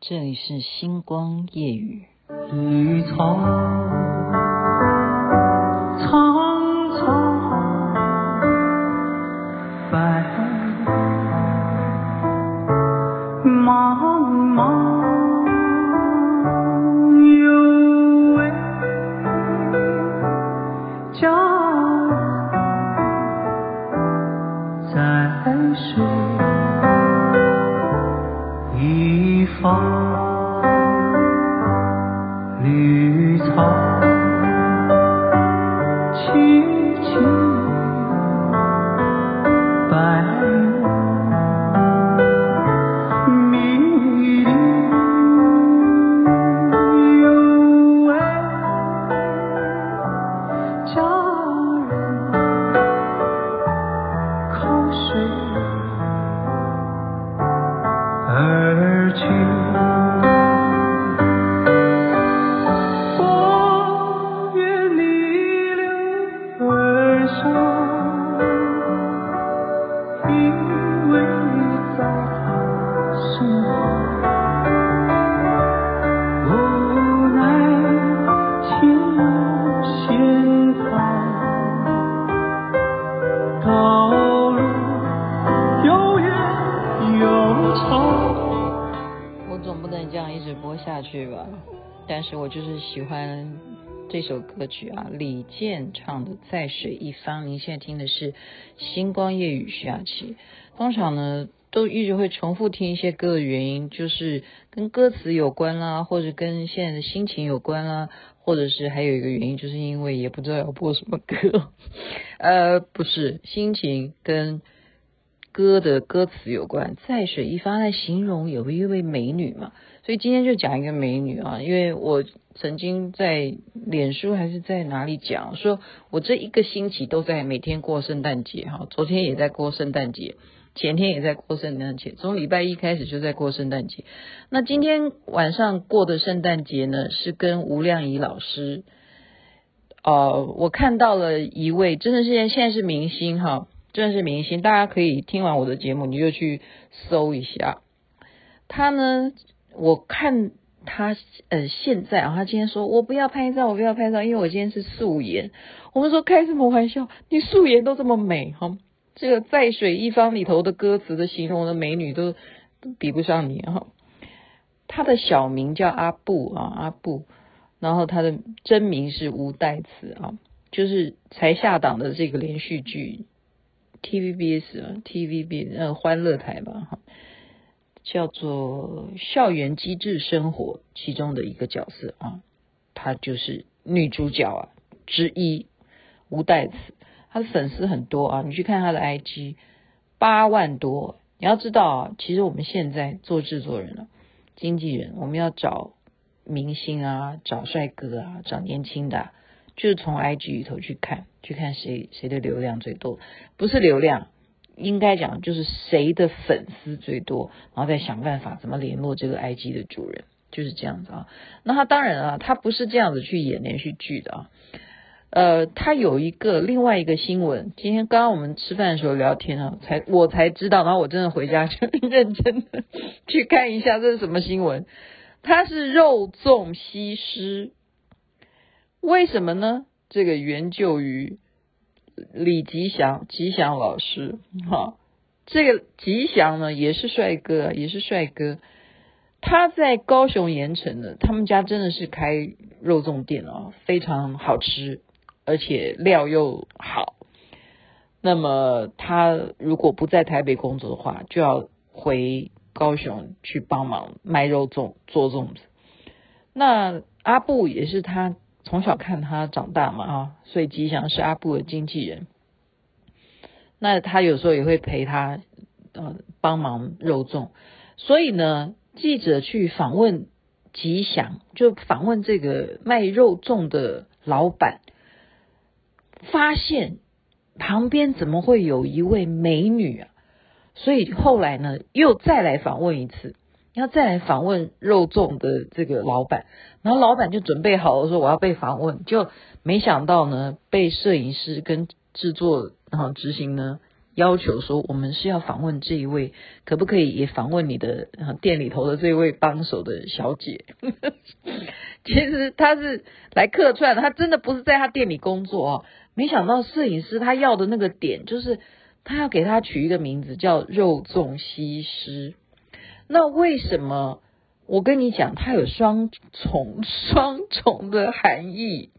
这里是星光夜雨。绿草绿草这首歌曲啊，李健唱的《在水一方》。您现在听的是《星光夜雨》徐雅琪。通常呢，都一直会重复听一些歌的原因，就是跟歌词有关啦，或者跟现在的心情有关啦，或者是还有一个原因，就是因为也不知道要播什么歌。呃，不是，心情跟歌的歌词有关。在水一方来形容有一位美女嘛。所以今天就讲一个美女啊，因为我曾经在脸书还是在哪里讲，说我这一个星期都在每天过圣诞节哈，昨天也在过圣诞节，前天也在过圣诞节，从礼拜一开始就在过圣诞节。那今天晚上过的圣诞节呢，是跟吴亮仪老师，呃，我看到了一位真的是现在是明星哈，真的是明星，大家可以听完我的节目，你就去搜一下他呢。我看他呃现在啊，他今天说我不要拍照，我不要拍照，因为我今天是素颜。我们说开什么玩笑？你素颜都这么美哈，这个在水一方里头的歌词的形容的美女都比不上你哈。他的小名叫阿布啊，阿布，然后他的真名是吴代慈啊，就是才下档的这个连续剧 TVBS 啊，TVB 呃欢乐台吧哈。叫做《校园机智生活》其中的一个角色啊，她就是女主角啊之一，吴代慈，她的粉丝很多啊，你去看她的 IG，八万多。你要知道啊，其实我们现在做制作人了，经纪人，我们要找明星啊，找帅哥啊，找年轻的，就是从 IG 里头去看，去看谁谁的流量最多，不是流量。应该讲就是谁的粉丝最多，然后再想办法怎么联络这个 IG 的主人，就是这样子啊。那他当然啊，他不是这样子去演连续剧的啊。呃，他有一个另外一个新闻，今天刚刚我们吃饭的时候聊天啊，才我才知道，然后我真的回家就认真的去看一下这是什么新闻。他是肉粽西施，为什么呢？这个源就于。李吉祥，吉祥老师，哈，这个吉祥呢也是帅哥，也是帅哥。他在高雄盐埕的，他们家真的是开肉粽店哦，非常好吃，而且料又好。那么他如果不在台北工作的话，就要回高雄去帮忙卖肉粽、做粽子。那阿布也是他。从小看他长大嘛，啊，所以吉祥是阿布的经纪人。那他有时候也会陪他，呃，帮忙肉粽。所以呢，记者去访问吉祥，就访问这个卖肉粽的老板，发现旁边怎么会有一位美女啊？所以后来呢，又再来访问一次。要再来访问肉粽的这个老板，然后老板就准备好了说我要被访问，就没想到呢被摄影师跟制作然后执行呢要求说，我们是要访问这一位，可不可以也访问你的店里头的这位帮手的小姐？其实他是来客串，他真的不是在他店里工作哦。没想到摄影师他要的那个点，就是他要给他取一个名字叫肉粽西施。那为什么？我跟你讲，它有双重、双重的含义。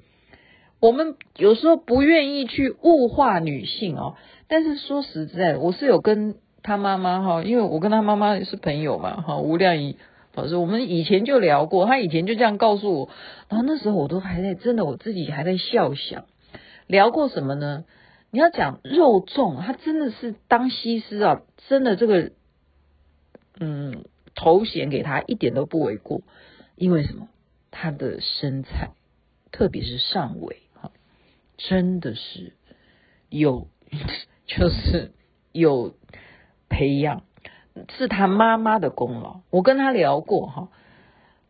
我们有时候不愿意去物化女性哦，但是说实在，我是有跟他妈妈哈，因为我跟他妈妈是朋友嘛哈，吴亮仪老师，我们以前就聊过，他以前就这样告诉我，然后那时候我都还在，真的我自己还在笑想，聊过什么呢？你要讲肉粽，他真的是当西施啊，真的这个嗯头衔给他一点都不为过，因为什么？他的身材，特别是上围。哈真的是有，就是有培养，是他妈妈的功劳。我跟他聊过哈，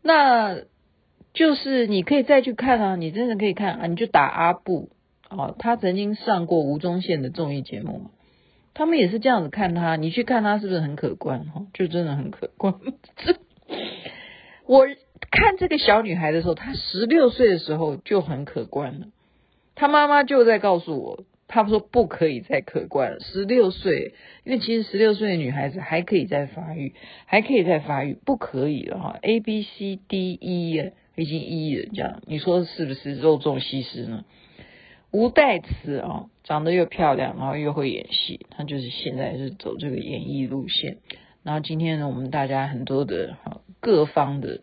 那就是你可以再去看啊，你真的可以看啊，你就打阿布哦，他曾经上过吴宗宪的综艺节目，他们也是这样子看他，你去看他是不是很可观哈？就真的很可观。这 我看这个小女孩的时候，她十六岁的时候就很可观了。她妈妈就在告诉我，她说不可以再可观了。十六岁，因为其实十六岁的女孩子还可以再发育，还可以再发育，不可以了哈。A B C D E 已经 E 了，这样你说是不是肉粽西施呢？吴代慈啊，长得又漂亮，然后又会演戏，她就是现在是走这个演艺路线。然后今天呢，我们大家很多的各方的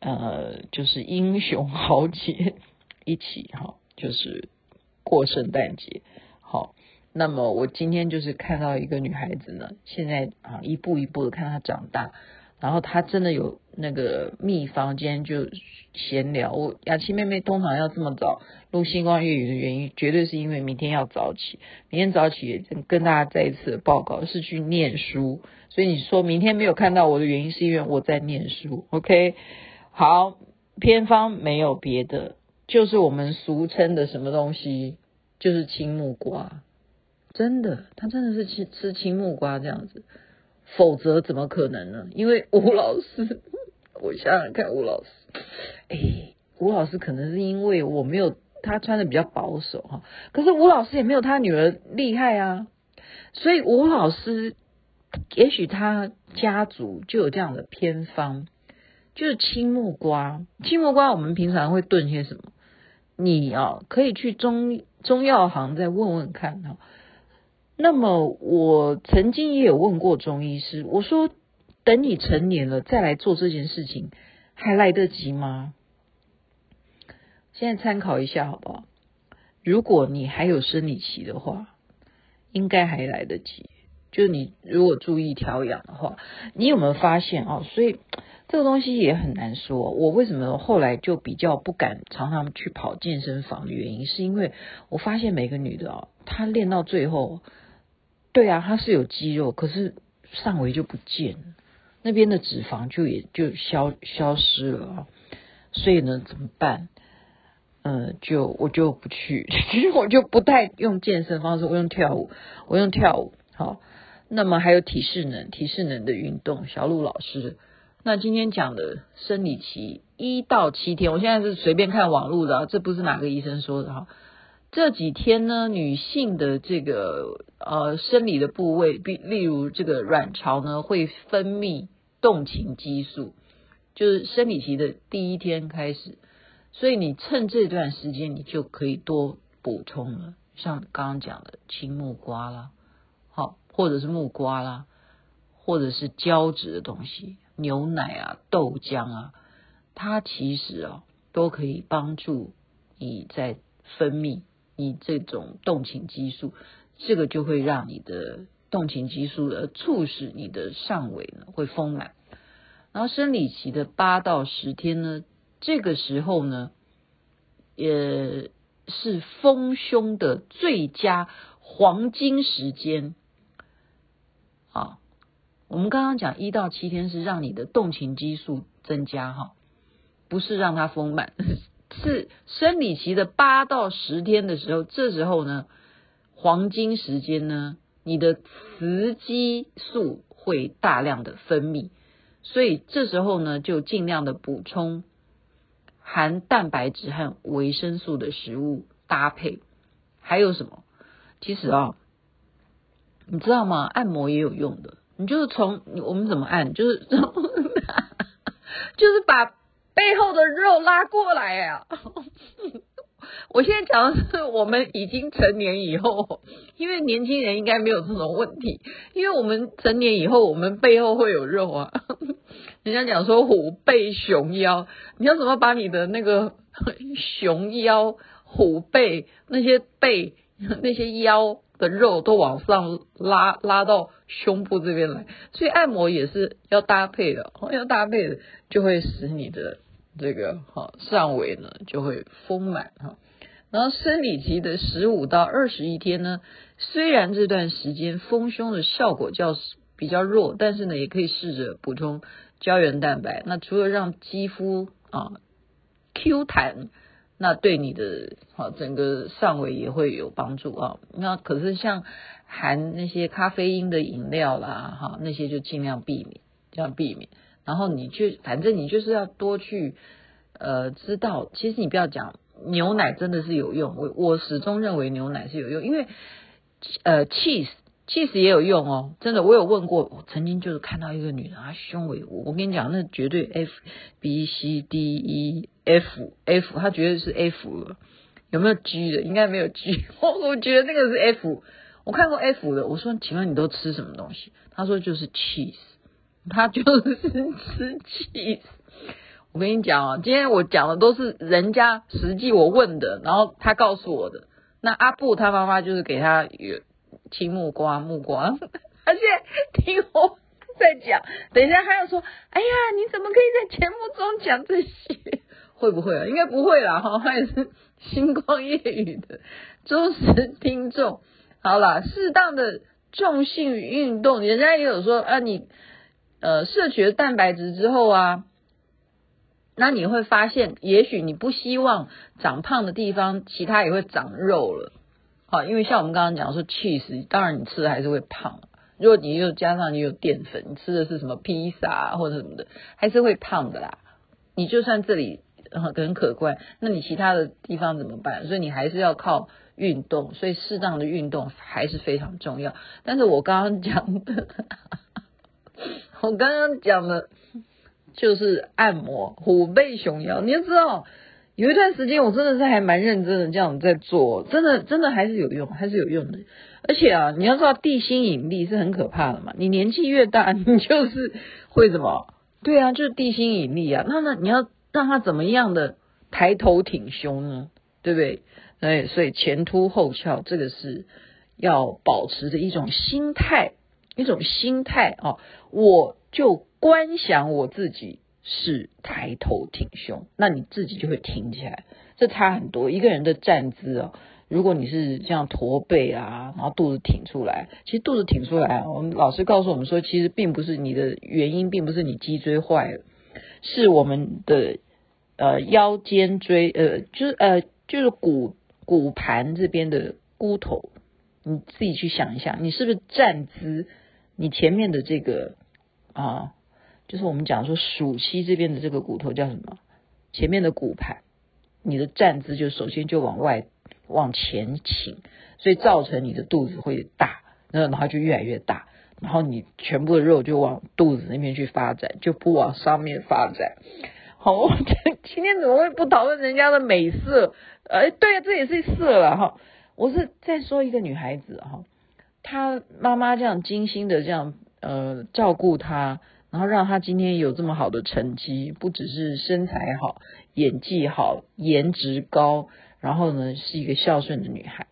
呃，就是英雄豪杰一起哈。就是过圣诞节，好，那么我今天就是看到一个女孩子呢，现在啊一步一步的看她长大，然后他真的有那个秘方，今天就闲聊。我雅琪妹妹通常要这么早录星光粤语的原因，绝对是因为明天要早起，明天早起跟大家再一次的报告是去念书，所以你说明天没有看到我的原因是因为我在念书，OK？好，偏方没有别的。就是我们俗称的什么东西，就是青木瓜，真的，他真的是吃吃青木瓜这样子，否则怎么可能呢？因为吴老师，我想想看，吴老师，哎，吴老师可能是因为我没有他穿的比较保守哈，可是吴老师也没有他女儿厉害啊，所以吴老师也许他家族就有这样的偏方，就是青木瓜，青木瓜我们平常会炖些什么？你啊，可以去中中药行再问问看哈。那么我曾经也有问过中医师，我说等你成年了再来做这件事情，还来得及吗？现在参考一下好不好？如果你还有生理期的话，应该还来得及。就你如果注意调养的话，你有没有发现啊？所以。这个东西也很难说。我为什么后来就比较不敢常常去跑健身房的原因，是因为我发现每个女的啊，她练到最后，对啊，它是有肌肉，可是上围就不见，那边的脂肪就也就消消失了啊。所以呢，怎么办？嗯、就我就不去，其实我就不太用健身方式，我用跳舞，我用跳舞。好，那么还有体适能，体适能的运动，小鹿老师。那今天讲的生理期一到七天，我现在是随便看网络的，这不是哪个医生说的哈。这几天呢，女性的这个呃生理的部位，比例如这个卵巢呢，会分泌动情激素，就是生理期的第一天开始，所以你趁这段时间，你就可以多补充了，像刚刚讲的青木瓜啦，好，或者是木瓜啦，或者是胶质的东西。牛奶啊，豆浆啊，它其实啊都可以帮助你在分泌你这种动情激素，这个就会让你的动情激素而促使你的上围呢会丰满。然后生理期的八到十天呢，这个时候呢也是丰胸的最佳黄金时间啊。我们刚刚讲一到七天是让你的动情激素增加哈，不是让它丰满，是生理期的八到十天的时候，这时候呢，黄金时间呢你的雌激素会大量的分泌，所以这时候呢，就尽量的补充含蛋白质和维生素的食物搭配。还有什么？其实啊，你知道吗？按摩也有用的。你就是从我们怎么按，就是 就是把背后的肉拉过来呀、啊。我现在讲的是我们已经成年以后，因为年轻人应该没有这种问题，因为我们成年以后，我们背后会有肉啊。人家讲说虎背熊腰，你要怎么把你的那个 熊腰、虎背那些背、那些腰的肉都往上拉，拉到胸部这边来？所以按摩也是要搭配的，要搭配的就会使你的这个哈上围呢就会丰满哈。然后生理期的十五到二十一天呢，虽然这段时间丰胸的效果较比较弱，但是呢，也可以试着补充胶原蛋白。那除了让肌肤啊 Q 弹，那对你的啊整个上围也会有帮助啊。那可是像含那些咖啡因的饮料啦，哈，那些就尽量避免，这样避免。然后你就反正你就是要多去呃知道，其实你不要讲。牛奶真的是有用，我我始终认为牛奶是有用，因为呃，cheese cheese 也有用哦，真的，我有问过，我曾经就是看到一个女人，她胸围，我跟你讲，那绝对 F B C D E F F，她绝对是 F 了，有没有 G 的？应该没有 G，我我觉得那个是 F，我看过 F 的，我说，请问你都吃什么东西？她说就是 cheese，他就是 吃 cheese。我跟你讲啊，今天我讲的都是人家实际我问的，然后他告诉我的。那阿布他妈妈就是给他有青木瓜、木瓜，他现在听我在讲，等一下他要说，哎呀，你怎么可以在节目中讲这些？会不会啊？应该不会啦，哈，他也是星光夜雨的忠实听众。好啦，适当的重性运动，人家也有说啊，你呃摄取了蛋白质之后啊。那你会发现，也许你不希望长胖的地方，其他也会长肉了。好，因为像我们刚刚讲说，cheese，当然你吃的还是会胖。如果你又加上你有淀粉，你吃的是什么披萨或者什么的，还是会胖的啦。你就算这里很可观，那你其他的地方怎么办？所以你还是要靠运动，所以适当的运动还是非常重要。但是我刚刚讲的，我刚刚讲的。就是按摩虎背熊腰，你要知道，有一段时间我真的是还蛮认真的这样在做，真的真的还是有用，还是有用的。而且啊，你要知道地心引力是很可怕的嘛，你年纪越大，你就是会怎么？对啊，就是地心引力啊。那那你要让他怎么样的抬头挺胸呢？对不对？哎，所以前凸后翘，这个是要保持着一种心态，一种心态哦，我就。观想我自己是抬头挺胸，那你自己就会挺起来，这差很多。一个人的站姿哦，如果你是这样驼背啊，然后肚子挺出来，其实肚子挺出来，我们老师告诉我们说，其实并不是你的原因，并不是你脊椎坏了，是我们的呃腰肩椎呃就是呃就是骨骨盘这边的骨头，你自己去想一下，你是不是站姿，你前面的这个啊。就是我们讲说，暑期这边的这个骨头叫什么？前面的骨盘，你的站姿就首先就往外往前倾，所以造成你的肚子会大，那然后就越来越大，然后你全部的肉就往肚子那边去发展，就不往上面发展。好，我今天怎么会不讨论人家的美色？哎，对啊，这也是色了哈。我是在说一个女孩子哈，他妈妈这样精心的这样呃照顾他。然后让他今天有这么好的成绩，不只是身材好、演技好、颜值高，然后呢是一个孝顺的女孩，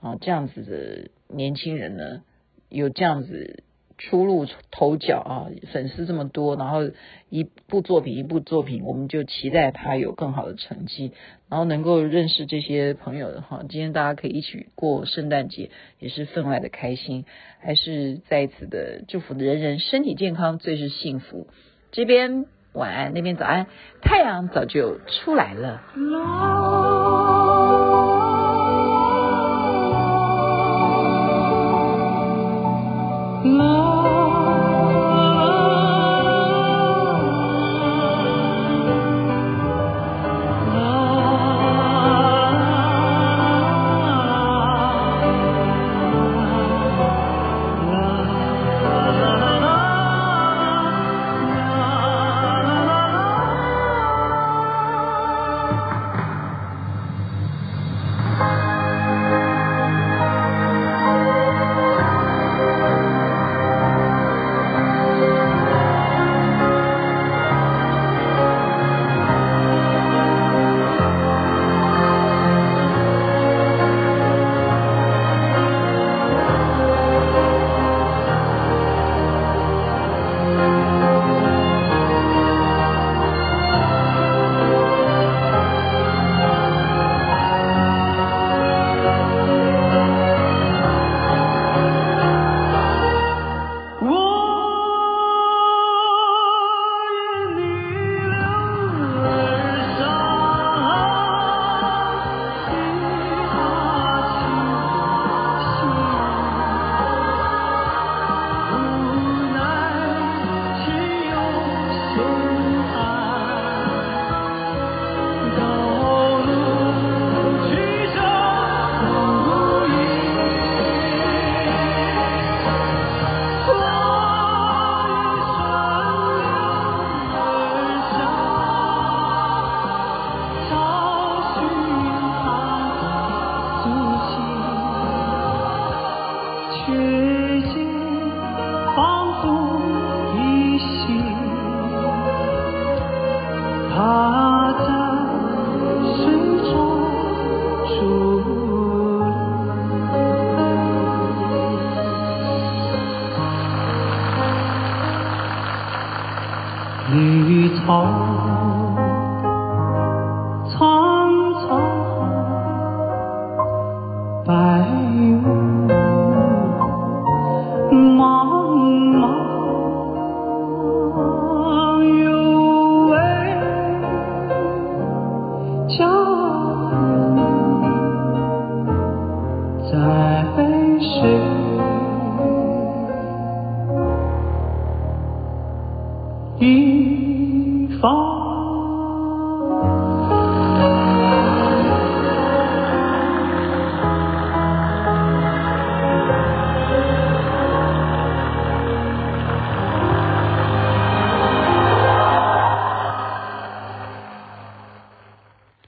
啊，这样子的年轻人呢，有这样子初露头角啊，粉丝这么多，然后一部作品一部作品，我们就期待他有更好的成绩，然后能够认识这些朋友的哈，今天大家可以一起过圣诞节，也是分外的开心，还是在此的祝福人人身体健康，最是幸福。这边晚安，那边早安，太阳早就出来了。